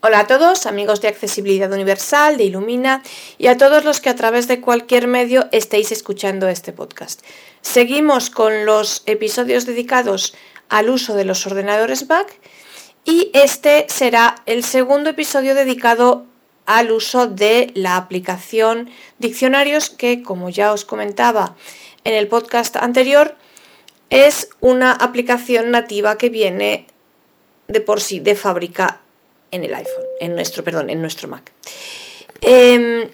Hola a todos, amigos de Accesibilidad Universal, de Ilumina y a todos los que a través de cualquier medio estéis escuchando este podcast. Seguimos con los episodios dedicados al uso de los ordenadores Mac y este será el segundo episodio dedicado al uso de la aplicación Diccionarios que, como ya os comentaba en el podcast anterior, es una aplicación nativa que viene de por sí de fábrica en el iPhone, en nuestro, perdón, en nuestro Mac. Em,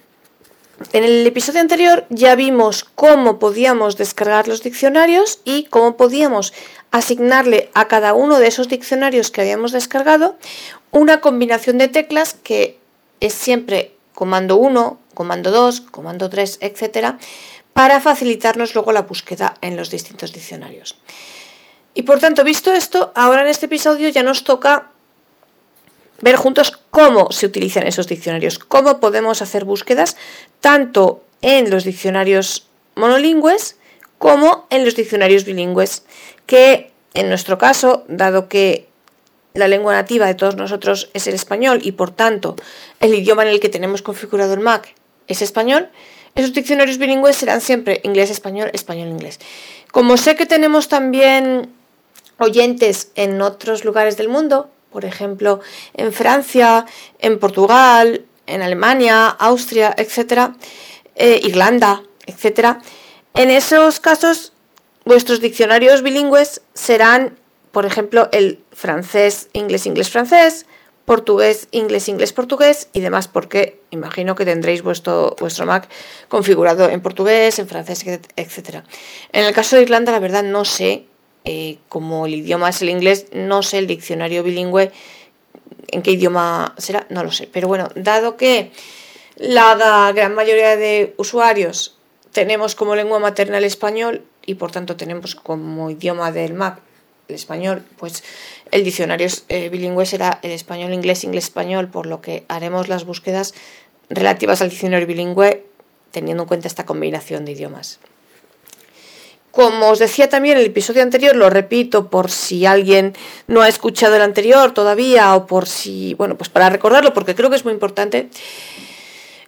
en el episodio anterior ya vimos cómo podíamos descargar los diccionarios y cómo podíamos asignarle a cada uno de esos diccionarios que habíamos descargado una combinación de teclas que es siempre comando 1, comando 2, comando 3, etcétera, para facilitarnos luego la búsqueda en los distintos diccionarios. Y por tanto, visto esto, ahora en este episodio ya nos toca ver juntos cómo se utilizan esos diccionarios, cómo podemos hacer búsquedas tanto en los diccionarios monolingües como en los diccionarios bilingües, que en nuestro caso, dado que la lengua nativa de todos nosotros es el español y por tanto el idioma en el que tenemos configurado el Mac es español, esos diccionarios bilingües serán siempre inglés-español, español-inglés. Como sé que tenemos también oyentes en otros lugares del mundo, por ejemplo, en Francia, en Portugal, en Alemania, Austria, etcétera, eh, Irlanda, etcétera. En esos casos, vuestros diccionarios bilingües serán, por ejemplo, el francés, inglés, inglés, francés, portugués, inglés, inglés, portugués y demás, porque imagino que tendréis vuestro, vuestro Mac configurado en portugués, en francés, etcétera. En el caso de Irlanda, la verdad no sé eh, como el idioma es el inglés, no sé el diccionario bilingüe en qué idioma será, no lo sé. Pero bueno, dado que la gran mayoría de usuarios tenemos como lengua materna el español y por tanto tenemos como idioma del Mac el español, pues el diccionario eh, bilingüe será el español, inglés, inglés, español, por lo que haremos las búsquedas relativas al diccionario bilingüe teniendo en cuenta esta combinación de idiomas. Como os decía también en el episodio anterior, lo repito por si alguien no ha escuchado el anterior todavía o por si, bueno, pues para recordarlo porque creo que es muy importante.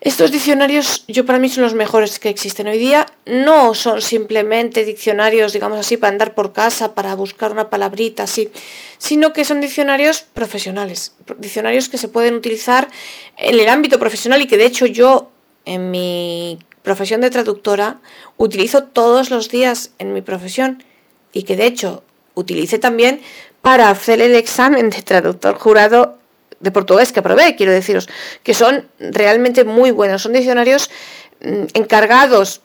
Estos diccionarios yo para mí son los mejores que existen hoy día. No son simplemente diccionarios, digamos así, para andar por casa, para buscar una palabrita así, sino que son diccionarios profesionales, diccionarios que se pueden utilizar en el ámbito profesional y que de hecho yo en mi profesión de traductora utilizo todos los días en mi profesión y que de hecho utilicé también para hacer el examen de traductor jurado de portugués que aprobé, quiero deciros, que son realmente muy buenos. Son diccionarios mm, encargados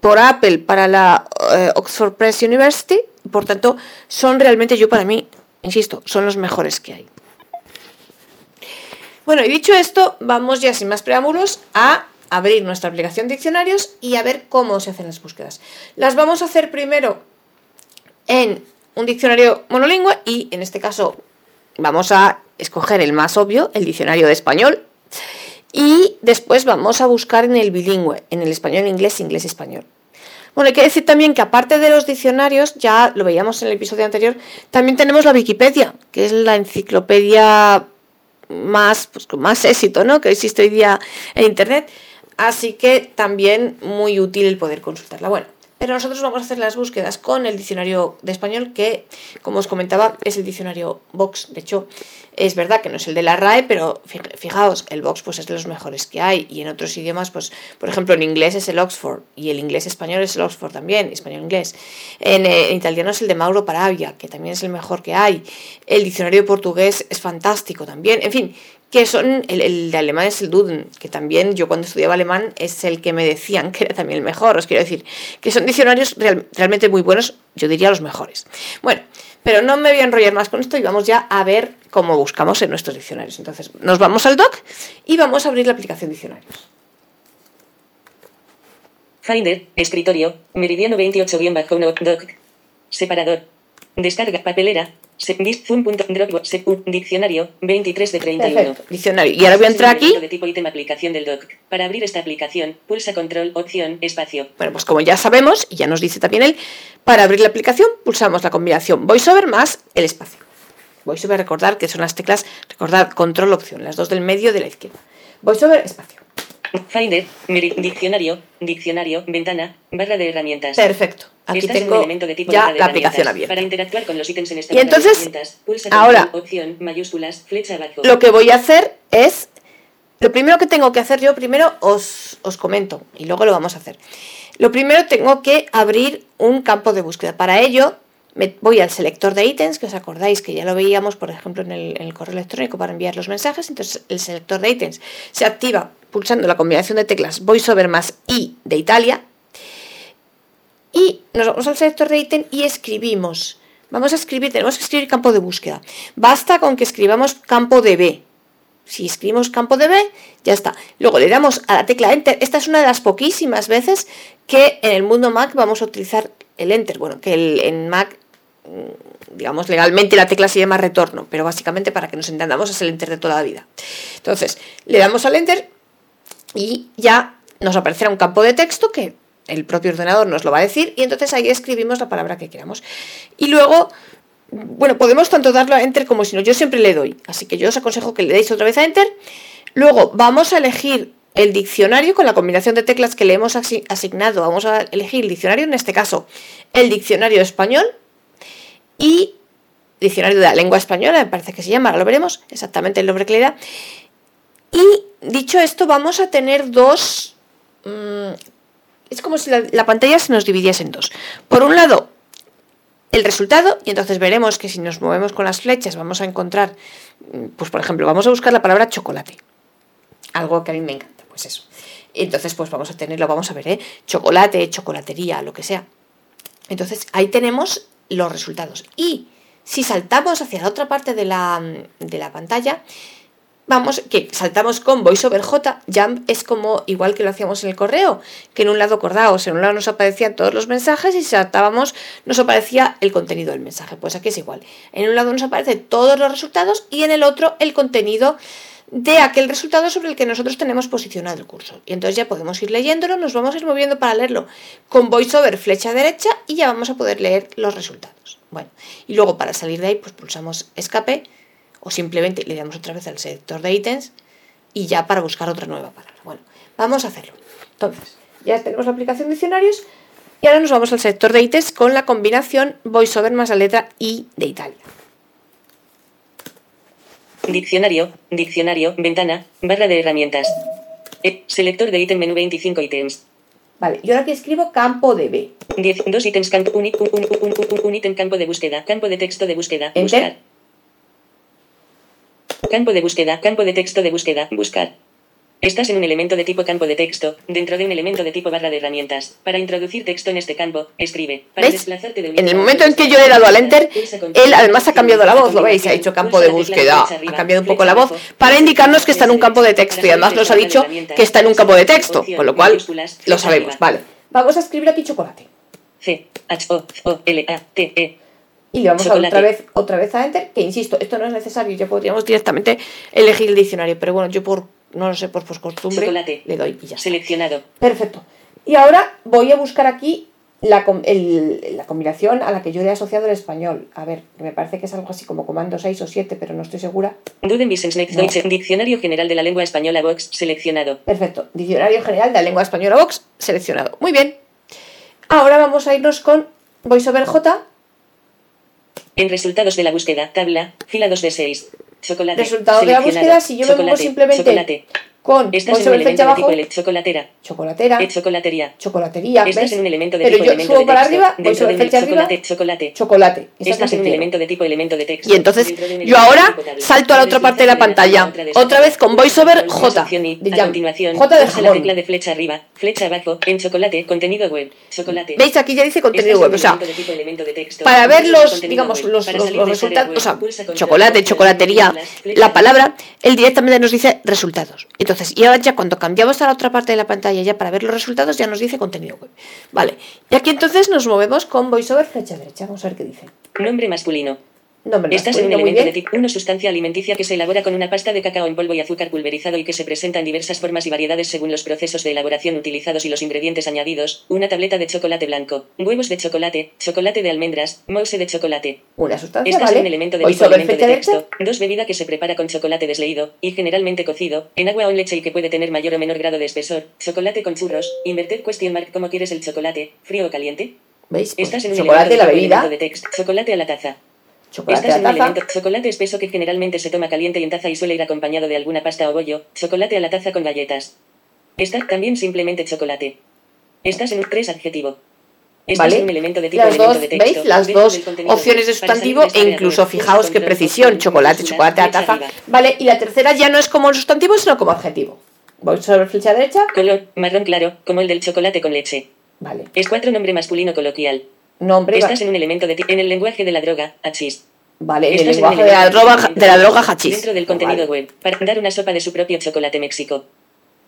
por Apple para la eh, Oxford Press University, por tanto, son realmente yo para mí, insisto, son los mejores que hay. Bueno, y dicho esto, vamos ya sin más preámbulos a abrir nuestra aplicación diccionarios y a ver cómo se hacen las búsquedas. Las vamos a hacer primero en un diccionario monolingüe y en este caso vamos a escoger el más obvio, el diccionario de español. Y después vamos a buscar en el bilingüe, en el español, inglés, inglés, español. Bueno, hay que decir también que aparte de los diccionarios, ya lo veíamos en el episodio anterior, también tenemos la Wikipedia, que es la enciclopedia más, pues, con más éxito ¿no? que existe hoy día en Internet. Así que también muy útil el poder consultarla. Bueno, pero nosotros vamos a hacer las búsquedas con el diccionario de español que, como os comentaba, es el diccionario Vox. De hecho, es verdad que no es el de la RAE, pero fijaos, el Vox pues, es de los mejores que hay. Y en otros idiomas, pues, por ejemplo, en inglés es el Oxford y el inglés español es el Oxford también, español-inglés. En, eh, en, italiano es el de Mauro Paravia, que también es el mejor que hay. El diccionario portugués es fantástico también. En fin, que son, el, de alemán es el Duden, que también yo cuando estudiaba alemán es el que me decían que era también el mejor, os quiero decir, que son diccionarios realmente muy buenos, yo diría los mejores. Bueno, pero no me voy a enrollar más con esto y vamos ya a ver cómo buscamos en nuestros diccionarios. Entonces, nos vamos al doc y vamos a abrir la aplicación diccionarios. Finder, escritorio, meridiano 28-doc, separador, descarga papelera, Diccionario 23 de 31. Diccionario. Y ahora voy a entrar aquí. De tipo ítem aplicación del doc. Para abrir esta aplicación, pulsa control, opción, espacio. Bueno, pues como ya sabemos, y ya nos dice también él, para abrir la aplicación pulsamos la combinación VoiceOver más el espacio. VoiceOver, recordar que son las teclas Recordad, control opción, las dos del medio de la izquierda. VoiceOver espacio. Finder, diccionario, diccionario, ventana, barra de herramientas. Perfecto. Aquí Estás tengo elemento de tipo ya de la aplicación abierta. Para interactuar con los ítems en esta Y entonces, pulsa ahora- opción, mayúsculas, flecha abajo. Lo que voy a hacer es, lo primero que tengo que hacer yo, primero os, os comento y luego lo vamos a hacer. Lo primero tengo que abrir un campo de búsqueda. Para ello me voy al selector de ítems, que os acordáis que ya lo veíamos, por ejemplo, en el, en el correo electrónico para enviar los mensajes. Entonces el selector de ítems se activa pulsando la combinación de teclas VoiceOver más I de Italia. Y nos vamos al selector de ítem y escribimos. Vamos a escribir, tenemos que escribir campo de búsqueda. Basta con que escribamos campo de B. Si escribimos campo de B, ya está. Luego le damos a la tecla Enter. Esta es una de las poquísimas veces que en el mundo Mac vamos a utilizar el Enter. Bueno, que en Mac, mm, digamos, legalmente la tecla se llama retorno, pero básicamente para que nos entendamos es el Enter de toda la vida. Entonces, le damos al Enter y ya nos aparecerá un campo de texto que el propio ordenador nos lo va a decir y entonces ahí escribimos la palabra que queramos. Y luego, bueno, podemos tanto darle a Enter como si no, yo siempre le doy, así que yo os aconsejo que le deis otra vez a Enter. Luego vamos a elegir el diccionario con la combinación de teclas que le hemos asi- asignado. Vamos a elegir el diccionario, en este caso el diccionario español y diccionario de la lengua española, me parece que se llama, ahora lo veremos exactamente el nombre que le da. Y dicho esto, vamos a tener dos... mm, es como si la, la pantalla se nos dividiese en dos. Por un lado, el resultado, y entonces veremos que si nos movemos con las flechas vamos a encontrar, mm, pues por ejemplo, vamos a buscar la palabra chocolate. Algo que a mí me encanta, pues eso. Entonces, pues vamos a tenerlo, vamos a ver, ¿eh? Chocolate, chocolatería, lo que sea. Entonces, ahí tenemos los resultados. Y si saltamos hacia la otra parte de la, de la pantalla, vamos, que saltamos con VoiceOver J, Jump es como igual que lo hacíamos en el correo, que en un lado acordaos, en un lado nos aparecían todos los mensajes y si saltábamos nos aparecía el contenido del mensaje. Pues aquí es igual. En un lado nos aparecen todos los resultados y en el otro el contenido de aquel resultado sobre el que nosotros tenemos posicionado el curso. Y entonces ya podemos ir leyéndolo, nos vamos a ir moviendo para leerlo con VoiceOver flecha derecha y ya vamos a poder leer los resultados. Bueno, y luego para salir de ahí pues pulsamos escape o simplemente le damos otra vez al selector de ítems y ya para buscar otra nueva palabra. Bueno, vamos a hacerlo. Entonces, ya tenemos la aplicación diccionarios y ahora nos vamos al sector de ítems con la combinación VoiceOver más la letra I de Italia. Diccionario, diccionario, ventana, barra de herramientas. Eh, selector de ítem menú 25 ítems. Vale, yo ahora aquí escribo campo de B. 10, 2 ítems campo, un, un, un, un, un, un ítem campo de búsqueda, campo de texto de búsqueda, Enter. buscar. Campo de búsqueda, campo de texto de búsqueda, buscar. Estás en un elemento de tipo campo de texto, dentro de un elemento de tipo barra de herramientas. Para introducir texto en este campo, escribe. Para ¿Veis? desplazarte de un En el momento en que yo le he dado al enter, él además ha cambiado la voz, lo veis, ha dicho campo de búsqueda, ha cambiado un poco la voz, para indicarnos que está en un campo de texto y además nos ha dicho que está en un campo de texto, con lo cual lo sabemos, vale. Vamos a escribir aquí chocolate. C, H, O, O, L, A, T, E. Y le vamos a otra vez, otra vez a enter, que insisto, esto no es necesario, ya podríamos directamente elegir el diccionario, pero bueno, yo por, no lo sé, por, por costumbre, Chocolate. le doy y ya. Seleccionado. Perfecto. Y ahora voy a buscar aquí la, el- la combinación a la que yo le he asociado el español. A ver, me parece que es algo así como comando 6 o 7, pero no estoy segura. No. Diccionario General de la Lengua Española Box, seleccionado. Perfecto. Diccionario general de la lengua española Vox seleccionado. Muy bien. Ahora vamos a irnos con VoiceOver J. En resultados de la búsqueda, tabla, fila 2 de 6. Chocolate. Resultado de la búsqueda, si yo muevo Chocolate, simplemente Chocolate. Con Estás en un VoiceOver elemento flecha de tipo chocolatera. chocolateera, Eh, chocolatería. chocolatería, Estás ¿ves? en un elemento de Pero tipo yo elemento subo de para texto. arriba, de un flecha arriba, chocolate, chocolate. chocolate. Esa es la Estás en un elemento de tipo elemento de texto. Y entonces un yo ahora salto a la otra parte de la pantalla. Otra vez con VoiceOver J. a continuación, J de pulsa la tecla de flecha arriba, flecha abajo, en chocolate, contenido web, chocolate. ¿Veis? Aquí ya dice contenido Estás en web. un O sea, elemento de tipo elemento de texto. para ver los, digamos, los, resultados, o sea, chocolate, chocolatería, la palabra, él directamente nos dice resultados. Entonces, y ahora ya cuando cambiamos a la otra parte de la pantalla ya para ver los resultados ya nos dice contenido web. Vale. Y aquí entonces nos movemos con VoiceOver flecha derecha. Vamos a ver qué dice. Nombre masculino. Nombre Estás en un elemento de tipo 1 sustancia alimenticia que se elabora con una pasta de cacao en polvo y azúcar pulverizado y que se presenta en diversas formas y variedades según los procesos de elaboración utilizados y los ingredientes añadidos. Una tableta de chocolate blanco, huevos de chocolate, chocolate de almendras, mousse de chocolate. Una sustancia, Estás ¿vale? en un elemento de tipo elemento de texto. hecho. Dos bebida que se prepara con chocolate desleído y generalmente cocido, en agua o en leche y que puede tener mayor o menor grado de espesor. Chocolate con churros. Inverted question mark. ¿Cómo quieres el chocolate? ¿Frío o caliente? ¿Veis? Pues, Estás en un chocolate, elemento la de tipo bebida. de texto. Chocolate a la taza. Chocolate Estás en a un taza. elemento chocolate espeso que generalmente se toma caliente y en taza y suele ir acompañado de alguna pasta o bollo. Chocolate a la taza con galletas. Está también simplemente chocolate. Estás en un tres adjetivo. Estás ¿Vale? en un elemento de tipo Las elemento dos, de texto. ¿veis? Las dos opciones de sustantivo e incluso fijaos qué precisión, chocolate, chocolate a taza. Vale, y la tercera ya no es como el sustantivo, sino como adjetivo. Voy sobre flecha derecha. Color, marrón claro, como el del chocolate con leche. Vale. Es cuatro nombre masculino coloquial. Nombre. Estás en un elemento de en el lenguaje de la droga, hachís. Vale, en el lenguaje de la droga, de la droga hachís. Dentro del contenido Vale. web, para dar una sopa de su propio chocolate México.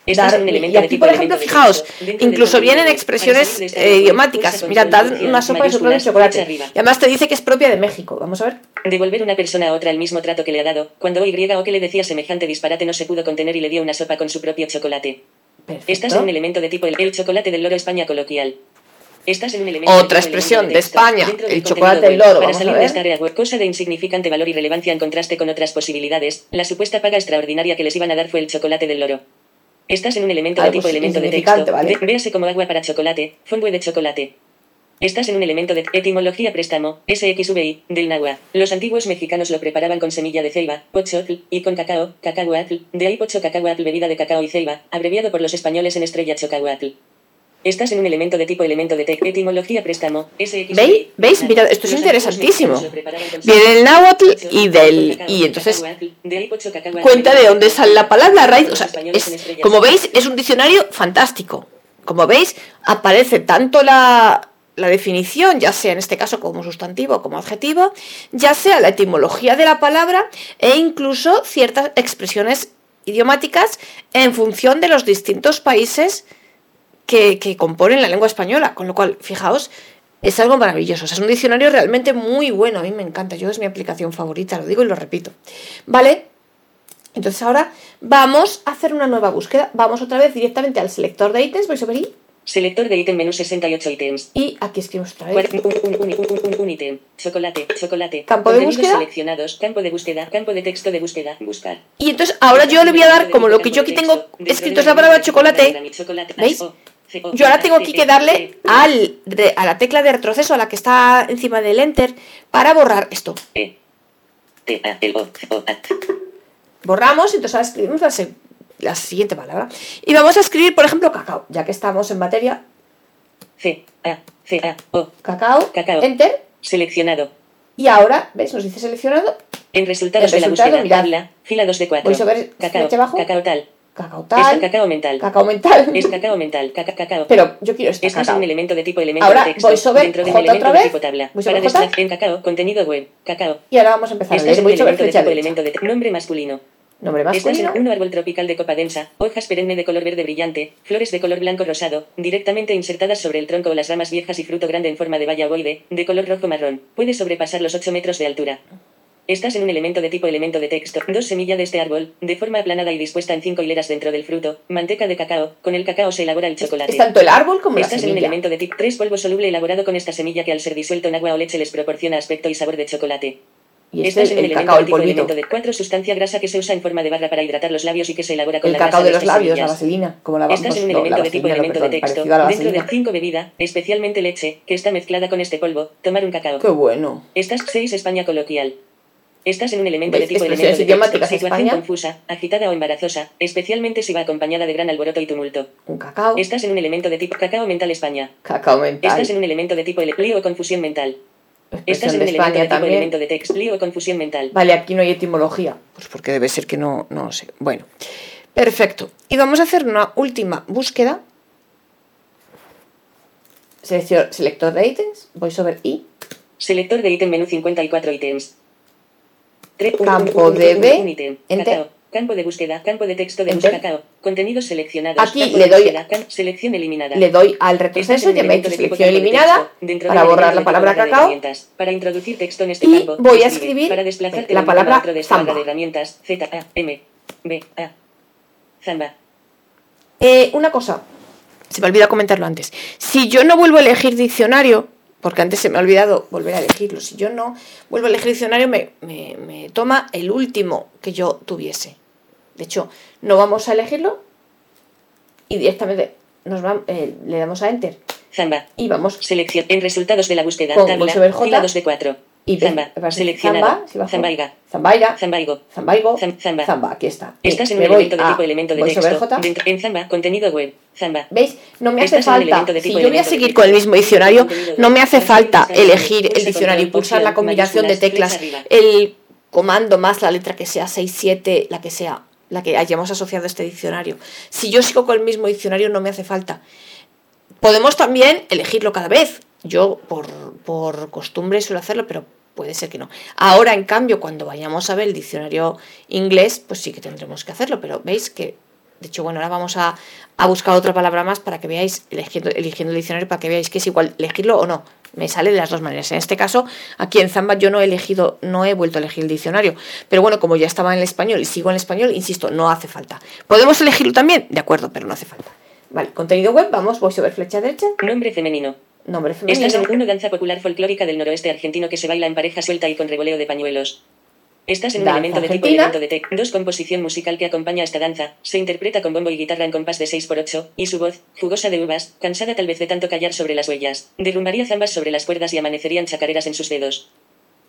Estás Dar- en un y elemento de tipo por ejemplo, fijaos, incluso vienen expresiones eh, idiomáticas. dar opción, una sopa de su propio chocolate. Y además te dice que es propia de México. Vamos a ver. Devolver una persona a otra el mismo trato que le ha dado, cuando Y o que le decía semejante disparate no se pudo contener y le dio una sopa con su propio chocolate. Perfecto. Estás en un elemento de tipo el, el chocolate del loro España coloquial. Estás en un elemento Otra expresión de texto. España, el del chocolate del loro, Para salir de esta web, cosa de insignificante valor y relevancia en contraste con otras posibilidades, la supuesta paga extraordinaria que les iban a dar fue el chocolate del loro. Estás en un elemento de tipo elemento de texto. ¿vale? Véase como agua para chocolate, fonbue de chocolate. Estás en un elemento de etimología préstamo, SXVI, del náhuatl. Los antiguos mexicanos lo preparaban con semilla de ceiba, pochotl, y con cacao, cacahuatl, de ahí pocho cacahuatl, bebida de cacao y ceiba, abreviado por los españoles en estrella chocahuatl. Estás en un elemento de tipo elemento de etimología préstamo. ¿Veis? ¿Veis? Mirad, esto es interesantísimo. Viene el náhuatl y del. Y entonces cuenta de dónde sale la palabra raíz. O sea, es, como veis, es un diccionario fantástico. Como veis, aparece tanto la, la definición, ya sea en este caso como sustantivo o como adjetivo, ya sea la etimología de la palabra e incluso ciertas expresiones idiomáticas en función de los distintos países que, que componen la lengua española. Con lo cual, fijaos, es algo maravilloso. O sea, es un diccionario realmente muy bueno. A mí me encanta. Yo es mi aplicación favorita, lo digo y lo repito. ¿Vale? Entonces ahora vamos a hacer una nueva búsqueda. Vamos otra vez directamente al selector de ítems. Voy sobre i Selector de ítem menú 68 ítems. y aquí escribimos otra vez. Un, un, ítem. Chocolate, chocolate. Campo de búsqueda. seleccionados. Campo de búsqueda. Campo de texto de búsqueda. Buscar. Y entonces ahora yo le voy a dar, como lo que yo aquí tengo escrito es la palabra chocolate, ¿veis? Yo ahora tengo aquí que darle al, a la tecla de retroceso, a la que está encima del enter, para borrar esto. Borramos, entonces ahora escribimos la, siguiente palabra. Y vamos a escribir, por ejemplo, cacao, ya que estamos en materia. C, A, C, A, O. Cacao, Cacao. enter. Seleccionado. Y ahora, ¿ves? Nos dice seleccionado. En resultados El de la resultado, búsqueda. mirad. Tabla. Fila 2 de 4. Voy sobre Cacao. abajo. Cacao tal. Cacao Es tal. cacao mental. Cacao mental. Es cacao mental. Caca, cacao. Pero yo quiero este en cacao. un elemento de tipo elemento Ahora de texto. sobre dentro de un elemento otra de vez. tipo tabla. Para J. en cacao, contenido web. Cacao. Y ahora vamos a empezar a Estás leer. en un elemento de tipo elemento de nombre masculino. Nombre masculino. un árbol tropical de copa densa, hojas perenne de color verde brillante, flores de color blanco rosado, directamente insertadas sobre el tronco o las ramas viejas y fruto grande en forma de baya ovoide, de color rojo marrón. Puede sobrepasar los 8 metros de altura. Estás en un elemento de tipo elemento de texto. Dos semillas de este árbol, de forma aplanada y dispuesta en cinco hileras dentro del fruto. Manteca de cacao. Con el cacao se elabora el chocolate. Es tanto el árbol como la Estás en un semilla. elemento de tipo 3 polvo soluble elaborado con esta semilla que al ser disuelto en agua o leche les proporciona aspecto y sabor de chocolate. Y este Estás es en un el elemento cacao, de el tipo elemento de 4 sustancia grasa que se usa en forma de barra para hidratar los labios y que se elabora con El la cacao grasa de los labios, la vaselina. Como la Estás en un no, elemento de tipo no, elemento de texto. Dentro de. 5 bebida, especialmente leche, que está mezclada con este polvo. Tomar un cacao. Qué bueno. Estás 6 España coloquial. Estás en un elemento de tipo elemento de idiomáticas situación España. confusa, agitada o embarazosa, especialmente si va acompañada de gran alboroto y tumulto. Un cacao. Estás en un elemento de tipo cacao mental España. Cacao mental. Estás en un elemento de tipo lío o confusión mental. Estás Expresión en un elemento de tipo elemento de texto, lío o confusión mental. Vale, aquí no hay etimología. Pues porque debe ser que no, no sé. Bueno, perfecto. Y vamos a hacer una última búsqueda. Seleccio- selector de ítems. Voy sobre i. Selector de ítem menú 54 ítems. Campo de B, enter. Campo de búsqueda. Campo de texto de Enter. buscacao. Contenidos seleccionados. Aquí Campo le doy- selección eliminada. Le doy al retroceso y me tipo selección campo de eliminada texto, dentro para borrar la palabra cacao. Para introducir texto en este Y campo, voy a escribir Para desplazarte la palabra otro de zamba. de herramientas. Z, A, M, B, A. Zamba. Eh, una cosa, se me olvidó comentarlo antes. Si yo no vuelvo a elegir diccionario, porque antes se me ha olvidado volver a elegirlo, si yo no vuelvo a elegir diccionario, me, me- me toma el último que yo tuviese. De hecho, no vamos a elegirlo y directamente nos va- eh, le damos a Enter Zamba. y vamos Selección. En resultados de la búsqueda. Con Tabla. voiceover J. Fila 2 de 4. Y Zamba. Seleccionado. Zambaiga. Zambaira, Zambaigo. Zambaigo, Zam- Zamba. Zamba, aquí está. Estás en un elemento de tipo elemento de texto. En Zamba. Contenido web. Zamba. ¿Veis? No me hace falta. Si yo voy a seguir con el mismo diccionario, no me hace falta elegir el diccionario y pulsar la combinación de teclas, el comando más la letra que sea 6, 7, la que sea, la que hayamos asociado a este diccionario. Si yo sigo con el mismo diccionario, no me hace falta. Podemos también elegirlo cada vez. Yo, por, por costumbre, suelo hacerlo, pero puede ser que no. Ahora, en cambio, cuando vayamos a ver el diccionario inglés, pues sí que tendremos que hacerlo, pero veis que, de hecho, bueno, ahora vamos a, a buscar otra palabra más para que veáis, eligiendo, eligiendo el diccionario, para que veáis que es igual elegirlo o no. Me sale de las dos maneras. En este caso, aquí en Zamba yo no he elegido, no he vuelto a elegir el diccionario. Pero bueno, como ya estaba en el español y sigo en el español, insisto, no hace falta. ¿Podemos elegirlo también? De acuerdo, pero no hace falta. Vale, contenido web, vamos, voy sobre flecha derecha, Nombre femenino. Nombre femenino. Estás en una danza popular folclórica del noroeste argentino que se baila en pareja suelta y con revoleo de pañuelos. Estás en un elemento de tipo elemento de tec. Dos composición musical que acompaña esta danza. Se interpreta con bombo y guitarra en compás de 6x8, y su voz, jugosa de uvas, cansada tal vez de tanto callar sobre las huellas, derrumbaría zambas sobre las cuerdas y amanecerían chacareras en sus dedos.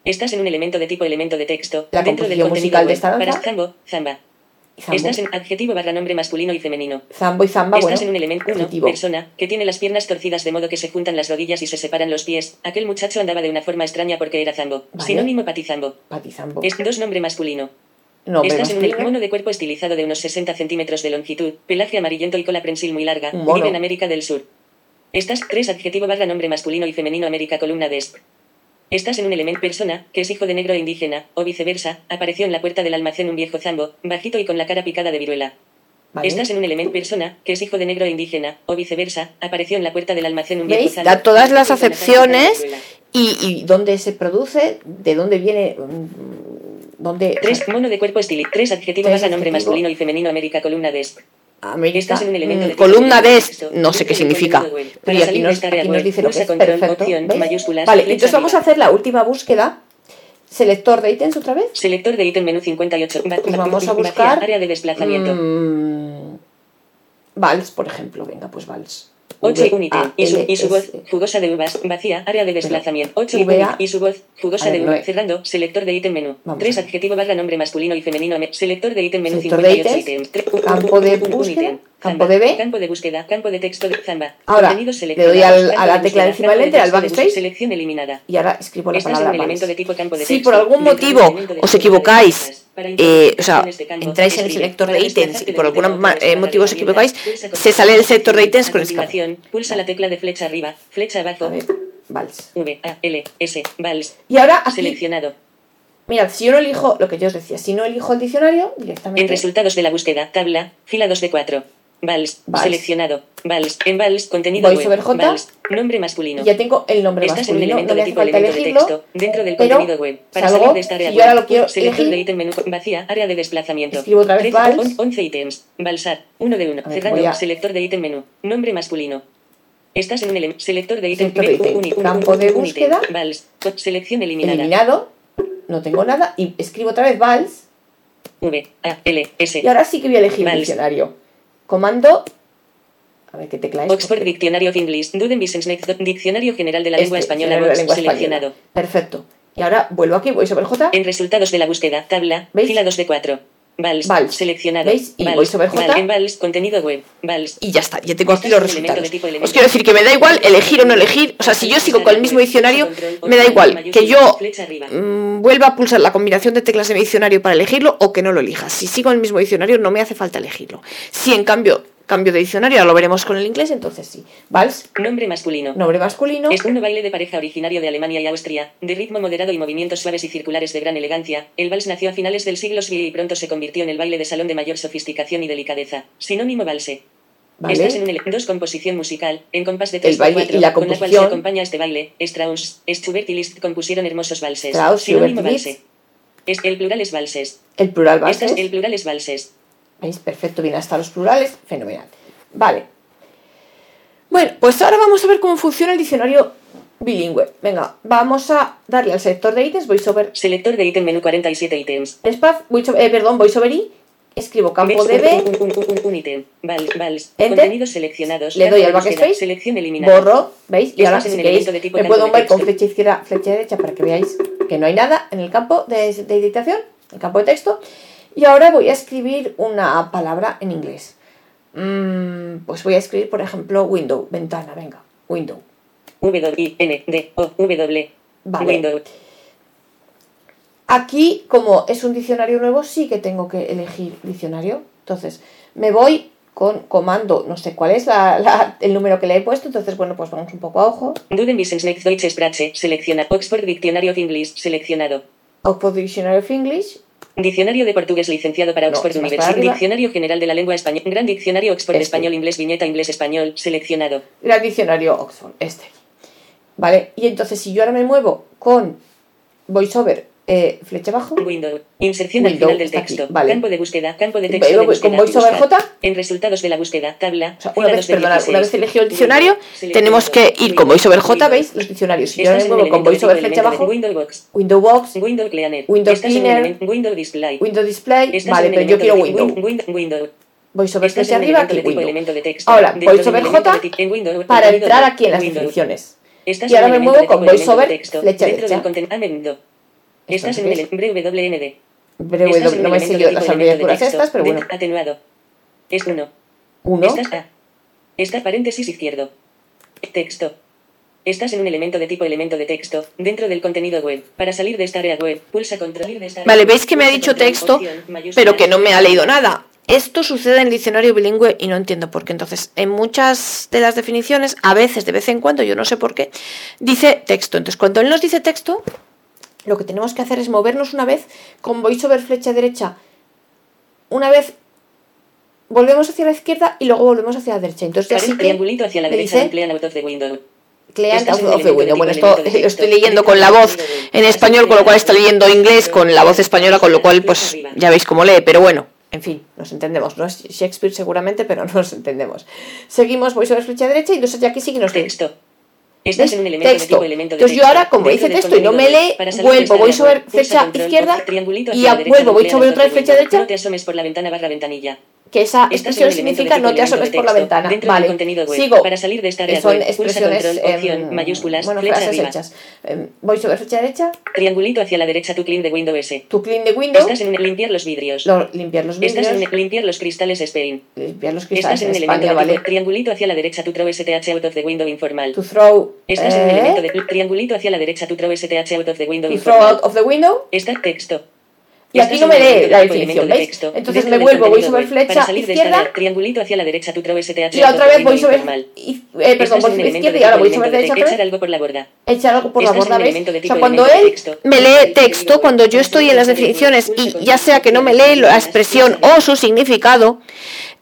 Estás en un elemento de tipo elemento de texto. La dentro del contenido musical de esta danza. Para zambo, zamba. Estás en adjetivo barra nombre masculino y femenino. Zambo y Zamba, Estás bueno, en un elemento 1, adjetivo. persona, que tiene las piernas torcidas de modo que se juntan las rodillas y se separan los pies. Aquel muchacho andaba de una forma extraña porque era zambo. Vale. Sinónimo patizambo. Pati Zambo. Es dos nombre masculino. Nombre Estás en un mono de cuerpo estilizado de unos 60 centímetros de longitud, pelaje amarillento y cola prensil muy larga. Vive en América del Sur. Estás tres adjetivo barra nombre masculino y femenino América columna de est. Estás en un elemento persona, que es hijo de negro e indígena, o viceversa, apareció en la puerta del almacén un viejo zambo, bajito y con la cara picada de viruela. Vale. Estás en un elemento persona, que es hijo de negro e indígena, o viceversa, apareció en la puerta del almacén un viejo ¿Veis? zambo. Da todas las la acepciones y, y dónde se produce, de dónde viene, dónde... Tres, mono de cuerpo estil. Tres adjetivo Tres barra nombre masculino y femenino América columna de est. América, Estás en un elemento mm, de columna no sé qué significa, pero y aquí nos, aquí nos dice lo que es perfecto. Vale, entonces vamos a hacer la última búsqueda. Selector de ítems otra vez. Selector de ítem menú 58. Va- Pues vamos a buscar, área de desplazamiento. Mm, vals, por ejemplo. Venga, pues vals. 8 V, un ítem. A, Y su, y su voz, jugosa de uvas, vacía, área de desplazamiento. 8 y, su voz, jugosa de uvas. Cerrando, selector de ítem menú. Vamos 3 a ver. adjetivo barra nombre masculino y femenino. Selector de ítem menú Selector de 58 ítems, campo de búsqueda. Campo de B. Campo de búsqueda, campo de texto de Zamba. Ahora, le doy al- a la tecla encima del al backspace. Selección eliminada. Y ahora escribo la Estás en palabra un elemento vals. de tipo campo de Si por algún del motivo os equivocáis, eh, o sea, entráis en el selector de ítems y por del algún eh, motivo os equivocáis, se sale el sector de ítems con escape. Pulsa la tecla de flecha arriba, flecha abajo, vals. V, A, L, S, vals, Y ahora aquí, seleccionado. mirad, si yo no elijo, lo que yo os decía, si no elijo el diccionario, directamente... En resultados de la búsqueda, tabla, fila 2 de 4. Vals, Vals. seleccionado. Vals, en vals, contenido Voy sobre web. J. Vals, nombre masculino. Ya tengo el nombre Estás en un masculino, elemento no de tipo falta elemento de elegirlo, texto, dentro del pero contenido web. Para salgo, salir de esta área si yo ahora web, lo quiero selector de ítem menú vacía, área de desplazamiento. escribo otra vez 13, vals. on- 11 ítems. Balsar, 1 de 1. A ver, Cerrando, voy a- selector de ítem menú. Nombre masculino. Estás en un elemento. Selector de ítem. De Campo de búsqueda. Vals. Selección eliminada. eliminado, no tengo nada, y escribo otra vez vals, V, A, L, S. y ahora sí que voy a elegir el Vals. diccionario. Comando, a ver qué tecla es. Oxford Dictionary of English. Duden. Diccionario General de la este, Lengua Española. de la seleccionado. Perfecto. Y ahora vuelvo aquí, voy sobre J, En resultados de la búsqueda, tabla, ¿Veis? fila 2 de 4. Vals, Vals. seleccionado. ¿Veis? Y Vals, voy sobre J. Vals, contenido web. Vals. y ya está, ya tengo aquí los resultados. Os quiero decir que me da igual elegir o no elegir, o sea, si yo sigo con el mismo diccionario, me da igual que yo mm, vuelva a pulsar la combinación de teclas de mi diccionario para elegirlo o que no lo elija. Si sigo en el mismo diccionario, no me hace falta elegirlo. Si en cambio cambio de diccionario, lo veremos con el inglés, entonces sí. Vals, Nombre masculino. nombre masculino. Es un baile de pareja originario de Alemania y Austria, de ritmo moderado y movimientos suaves y circulares de gran elegancia. El vals nació a finales del siglo XX y pronto se convirtió en el baile de salón de mayor sofisticación y delicadeza. Sinónimo valse. ¿Vale? Estás en un dos composición musical, en compás de El 3 baile por 4, y la con la cual se acompaña este baile. Strauss, Schubert y Liszt compusieron hermosos valses. Strauss, Sinónimo valse. Es, el plural es valses. El plural valses. Estas- el plural es valses. ¿Veis? Perfecto, bien hasta los plurales, fenomenal. Vale. Bueno, pues ahora vamos a ver cómo funciona el diccionario bilingüe. Venga, vamos a darle al sector de ítems, voiceover Selector de ítem menú 47 ítems. voiceover, eh, perdón, voiceover y, escribo campo de Ves un, B, un, un, un, un ítem. Vals, vals. Enter. Contenidos seleccionados. Le doy al backspace, Selección eliminada. borro, ¿veis? Y ahora si queréis elemento de tipo me puedo mover con flecha izquierda, flecha derecha para que veáis que no hay nada en el campo de, de editación, el campo de texto. Y ahora voy a escribir una palabra en inglés. Mm, pues voy a escribir, por ejemplo, window, ventana, venga, window. W, I, N, D, O, W. Vale. Window. Aquí, como es un diccionario nuevo, sí que tengo que elegir diccionario. Entonces, me voy con comando, no sé cuál es la- la- el número que le he puesto, entonces, bueno, pues vamos un poco a ojo. Selecciona. Oxford Dictionary of English. Seleccionado. Oxford Dictionary of English, Diccionario de portugués licenciado para No, Oxford University. arriba. Diccionario general de la lengua española. Gran diccionario Oxford Este. español inglés viñeta inglés español. Seleccionado. Gran Diccionario Oxford, este. ¿Vale? Y entonces, si yo ahora me muevo con VoiceOver, eh, flecha abajo, Window. Inserción Window, al final del aquí, texto. vale. Campo de búsqueda. Campo de texto. de con búsqueda. VoiceOver Buscar. J. En resultados de la búsqueda. Tabla. o sea, una vez, de 16. una vez elegido el diccionario, Window. tenemos que ir con. VoiceOver J. ¿veis? Los diccionarios. Si yo ahora muevo con de VoiceOver flecha de abajo, Window Box. Window Box, Window Cleaner. Window Cleaner. Window Display. Window Display, vale, pero yo quiero de Window. Window. VoiceOver flecha arriba, de tipo Window. de. Ahora, de VoiceOver J de para entrar de- aquí en las definiciones. Y ahora me muevo de con de VoiceOver texto. flecha Dentro del derecha. Estás en en no me de las abreviaturas estas, pero bueno. Atenuado. Es uno. Uno, Estás a. Está paréntesis izquierdo. Texto. Estás en un elemento de tipo elemento de texto dentro del contenido web. Para salir de esta área web, pulsa control de esta área Vale, veis que me ha dicho texto, pero que no me ha leído nada. Esto sucede en el diccionario bilingüe y no entiendo por qué. Entonces, en muchas de las definiciones, a veces, de vez en cuando, yo no sé por qué, dice texto. Entonces, cuando él nos dice texto, lo que tenemos que hacer es movernos una vez con voiceover flecha derecha. Una vez volvemos hacia la izquierda y luego volvemos hacia la derecha. Entonces, ya Parece sí que triangulito hacia la derecha dice- emplean out of the window. Client Estás of, the window. Bueno, esto lo estoy leyendo con la voz en español, con lo cual está leyendo inglés con la voz española, con lo cual, pues ya veis cómo lee, pero bueno. En fin, nos entendemos. No es Shakespeare seguramente, pero nos entendemos. Seguimos, sobre flecha derecha y entonces ya aquí sí que nos Texto. En un elemento Texto. de tipo elemento de Entonces yo ahora, como Dentro dice texto y no me lee, vuelvo, voy sobre flecha izquierda y vuelvo, voy sobre otra flecha derecha, No te asomes por la ventana barra ventanilla. Que esa Estás expresión de significa no te asomes de por la ventana. Dentro del Vale, contenido web. sigo. Para salir de esta área Son web, expresiones, control, opción, mayúsculas, bueno, flecha arriba. hechas. Em, voy sobre flecha derecha, Triangulito hacia la derecha tu clean de Windows S. tu clean de window, Estás en limpiar los vidrios. lo- limpiar los Estás vidrios, en limpiar los cristales Spain. limpiar los cristales Estás en en un elemento de ¿vale? tipo triangulito hacia la derecha tu throw STH out of the window informal. To throw, Estás en eh, elemento de triangulito hacia la derecha tu throw STH out of the window to throw informal. out of the window, Está texto. Y aquí no me elemento la definición, ¿veis? texto. Entonces me vuelvo, voy sobre flecha izquierda, triangulito hacia la derecha tu y otra vez voy sobre, eh, perdón, voy sobre izquierda y ahora voy sobre derecha echar algo por la borda. echar algo por la borda, ¿veis? O sea, cuando él me lee texto, cuando yo estoy en las definiciones y ya sea que no me lee la expresión o su significado,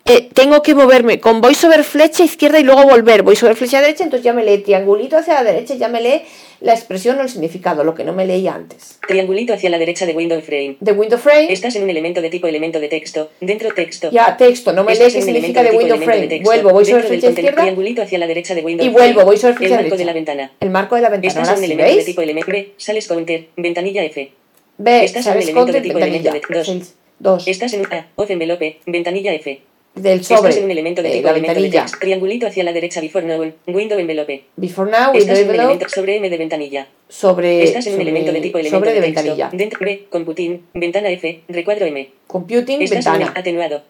eh, tengo que moverme con voy sobre flecha izquierda y luego volver, voy sobre flecha derecha, entonces ya me lee triangulito hacia la derecha, ya me lee la expresión o el significado, lo que no me leía antes. Triangulito hacia la derecha de window frame. De window frame, Estás en un elemento de tipo elemento de texto. Dentro texto. ya texto, no me lee Estás qué significa de window de frame, texto. vuelvo, voy sobre flecha izquierda Triangulito hacia la derecha de window y frame. vuelvo, voy sobre El flecha marco de derecha. la ventana. El marco de la ventana, Estás en un elemento de tipo elemento B. Sales counter. Ventanilla F. Ve, Estás en un elemento de content, tipo elemento ventanilla, de dos. Sales, dos, Estás en A. Off envelope. Ventanilla F. del sobre, Estás en un elemento de eh, tipo la elemento de ventanilla, text. Triangulito hacia la derecha before now. Window envelope. before now, window Estás en un envelope, elemento sobre M de ventanilla. sobre, Estás en un sobre, elemento de tipo elemento sobre de de texto. ventanilla, Dentro B. Computing. Ventana F. Recuadro M. computing, Estás en ventana, un atenuado.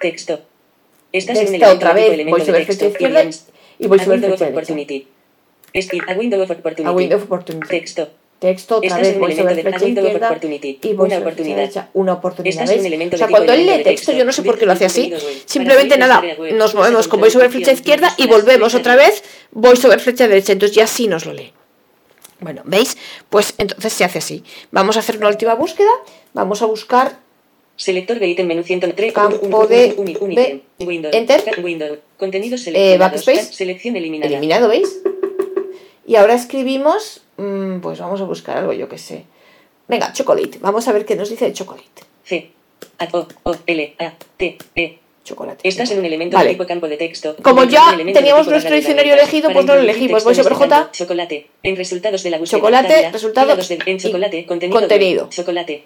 Texto. Estás en un Texto otra de vez, elemento voy de sobre texto. izquierda y voy sobre derecha. opportunity. A window of opportunity. A window of opportunity. Texto. Texto, otra Estás vez voy sobre flecha izquierda y voy Una sobre oportunidad. derecha. Una oportunidad, ¿veis? elemento O sea, cuando él lee texto, yo no sé por qué lo hace así. Contenido. Simplemente nada, nos movemos con voy sobre flecha izquierda y volvemos otra vez, voy sobre flecha derecha. Entonces ya sí nos lo lee. Bueno, ¿veis? Pues entonces se hace así. Vamos a hacer una última búsqueda. Vamos a buscar Selector de ítem menú 103. Campo un- de un- un B. ítem. Windows. Enter. Windows. Contenidos seleccionados. backspace. Selección eliminada. eliminado, ¿veis? Y ahora escribimos, mm, pues vamos a buscar algo, yo que sé. Venga, chocolate. Vamos a ver qué nos dice chocolate. C. A, O, O, L, A, T, E. Chocolate. Estás en un elemento Vale. de tipo campo de texto. Como ya teníamos nuestro diccionario elegido, pues no lo elegimos. Voy en sobre J. Chocolate. En resultados de la búsqueda. Chocolate, tabla, resultados de- en chocolate. Contenido. contenido. Chocolate.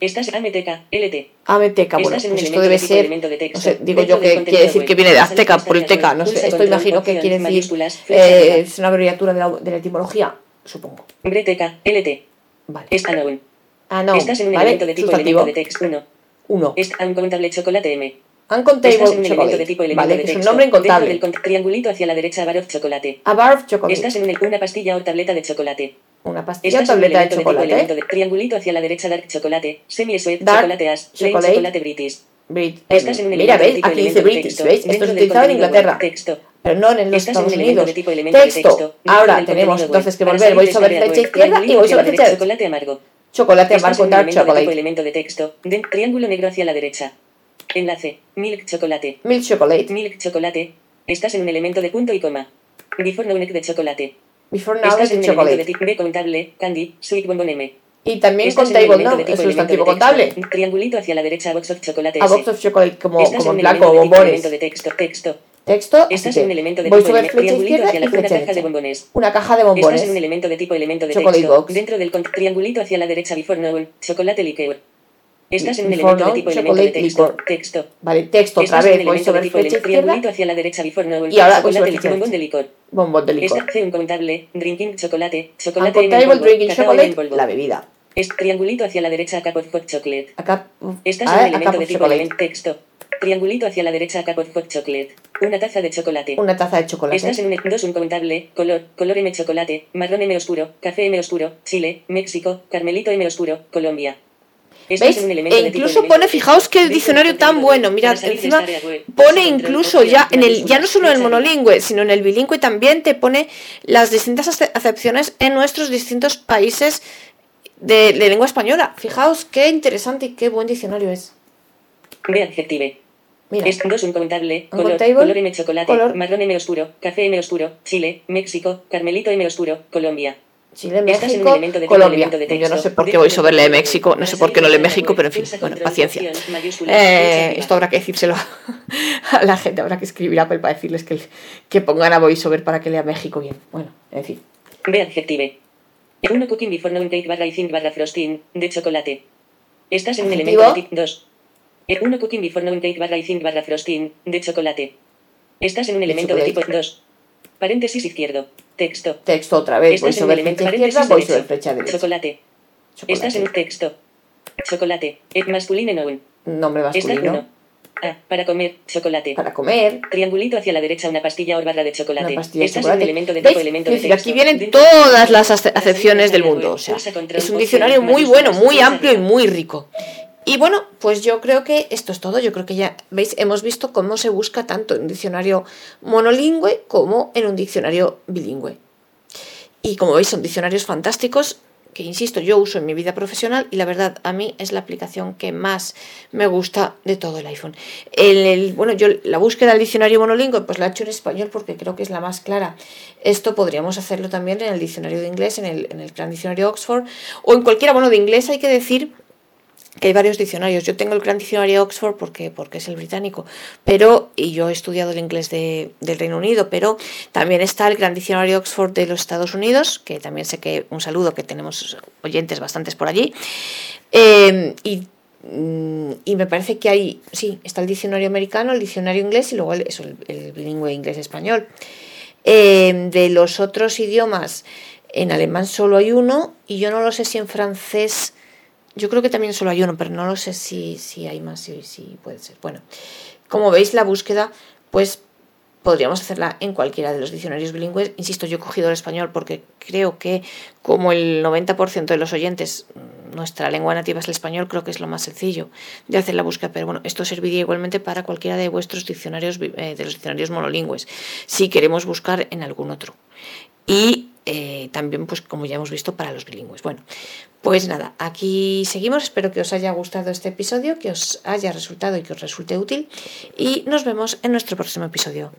Estás AMTK, LT. Ameteca, bueno, en pues esto debe ser, elemento de texto. no sé, digo yo que quiere decir que viene de Azteca lista por el de teca, web. no sé, esto imagino que quiere decir, eh, es una abreviatura de la, de la etimología, supongo. BreTK, LT. Vale. Es unknown. Ah, no, Estás en un ¿vale? elemento de tipo Sustantivo. elemento de texto 1. Uno. Es uncontable chocolate M. Uncontable Estás en un elemento chocolate, de tipo elemento ¿vale? de Que es un texto. nombre Dentro incontable. del triangulito hacia la derecha bar of chocolate. A bar of chocolate. Estás en un- una pastilla o tableta de chocolate. Una pastilla Estás en un tableta de elemento de tipo elemento chocolate. de triangulito hacia la derecha dark chocolate. Semi sweet Dark chocolate as. Plain chocolate. chocolate british. Brit- Estás en un Mira, de ¿veis? Aquí dice de British, texto. ¿veis? Esto es utilizado en Inglaterra. Texto. Pero no en los Estás Estados Unidos. de tipo de Texto. Ahora tenemos entonces que volver. Voy de sobre flecha izquierda y voy sobre flecha Chocolate amargo. chocolate Estás amargo dark de chocolate. elemento de texto. Triángulo negro hacia la derecha. Enlace. Milk chocolate. Milk chocolate. Milk chocolate. Estás en un elemento de punto y coma. Before no de chocolate. Before now Estás es en un de elemento de chocolate. B contable, candy, sweet bonbon M. Y también Estás en un contable no, de es sustantivo de contable. texto. Triangulito hacia la derecha, box of chocolate A box of chocolate como, Estás como en un en blanco, de elemento bombones. de texto, texto. Texto, Estás en un elemento de voy tipo sobre flecha triangulito izquierda hacia la y una flecha caja de derecha. bombones. Una caja de Estás en un bombones. elemento de tipo elemento de Chocolate texto. box. Dentro del con- triangulito hacia la derecha, before novel, chocolate liqueur. Estás en un Before elemento de now, tipo elemento de chocolate texto, liquor. texto. Vale, texto otra Estás en un vez, voy de sobre tipo flecha izquierda, triangulito hacia la derecha, before novel, Y ahora voy sobre flecha bombón de derecha. licor. bombón de licor. Está C uncontable, drinking chocolate, chocolate en polvo, drinking chocolate, en la bebida. Es triangulito hacia la derecha, cup of hot chocolate. Acá, Estás a en un ver, elemento de tipo elemento texto. Triangulito hacia la derecha, cup of hot chocolate. Una taza de chocolate. Una taza de chocolate. Estás en un 2 uncontable, color, color M chocolate, marrón M oscuro, café M oscuro, Chile, México, Carmelito M oscuro, Colombia. ¿Veis? un E incluso pone, fijaos qué diccionario tan bueno. Mirad, encima pone incluso ya en el, ya no solo en el monolingüe, sino en el bilingüe también te pone las distintas ace- acepciones en nuestros distintos países de, de lengua española. Fijaos qué interesante y qué buen diccionario es. B adjective. Mira, Es 2 uncontable, color, Uncontable, color M chocolate, color. marrón M oscuro, café M oscuro, Chile, México, Carmelito M oscuro, Colombia. Chile, un México, elemento de Colombia. elemento de Yo no sé por qué voy sobre contenido México, no sé por qué no salir lee de esta México, pero en fin, bueno, paciencia. Eh, esto habrá que decírselo a, la gente, habrá que escribir a Apple para decirles que, que pongan a VoiceOver para que lea México bien. Bueno, en fin. B adjective. 1 cooking before noon cake barra icing barra frosting de chocolate. Estás en un elemento de tipo 2. 1 cooking before noon cake barra icing barra frosting de chocolate. Estás en un elemento de tipo chocolate. 2. Paréntesis izquierdo. Texto. Texto otra vez, voy Estás en un sobre elemento izquierda, voy sobre flecha derecha. Chocolate. Estás en un texto. Chocolate. Et masculine noun. Nombre Estás masculino. 1. A. Para comer. Chocolate. Para comer. Triangulito hacia la derecha una pastilla o barra de chocolate. Una pastilla de Estás en chocolate. un elemento de tipo elemento Es de texto. aquí vienen todas las acepciones del mundo. O sea, es un diccionario muy bueno, muy amplio y muy rico. Y bueno, pues yo creo que esto es todo. Yo creo que ya, veis, hemos visto cómo se busca tanto en un diccionario monolingüe como en un diccionario bilingüe. Y como veis, son diccionarios fantásticos que, insisto, yo uso en mi vida profesional y la verdad a mí es la aplicación que más me gusta de todo el iPhone. El, bueno, yo la búsqueda del diccionario monolingüe pues la he hecho en español porque creo que es la más clara. Esto podríamos hacerlo también en el diccionario de inglés, en el, en el gran diccionario Oxford o en cualquiera. Bueno, de inglés hay que decir que hay varios diccionarios. Yo tengo el gran diccionario Oxford porque, porque es el británico, pero, y yo he estudiado el inglés de- del Reino Unido, pero también está el gran diccionario Oxford de los Estados Unidos, que también sé que, un saludo, que tenemos oyentes bastantes por allí. Eh, y, mm, y me parece que hay, sí, está el diccionario americano, el diccionario inglés y luego el, eso, el, bilingüe inglés-español. Eh, de los otros idiomas, en alemán solo hay uno y yo no lo sé si en francés, yo creo que también solo hay uno, pero no lo sé si, si hay más, si, si puede ser. Bueno, como veis la búsqueda, pues podríamos hacerla en cualquiera de los diccionarios bilingües. Insisto, yo he cogido el español porque creo que como el 90% de los oyentes, mm, nuestra lengua nativa es el español, creo que es lo más sencillo de hacer la búsqueda. Pero bueno, esto serviría igualmente para cualquiera de vuestros diccionarios, eh, de los diccionarios monolingües, si queremos buscar en algún otro. Y eh, también, pues como ya hemos visto, para los bilingües. Bueno, pues nada, aquí seguimos. Espero que os haya gustado este episodio, que os haya resultado y que os resulte útil. Y nos vemos en nuestro próximo episodio.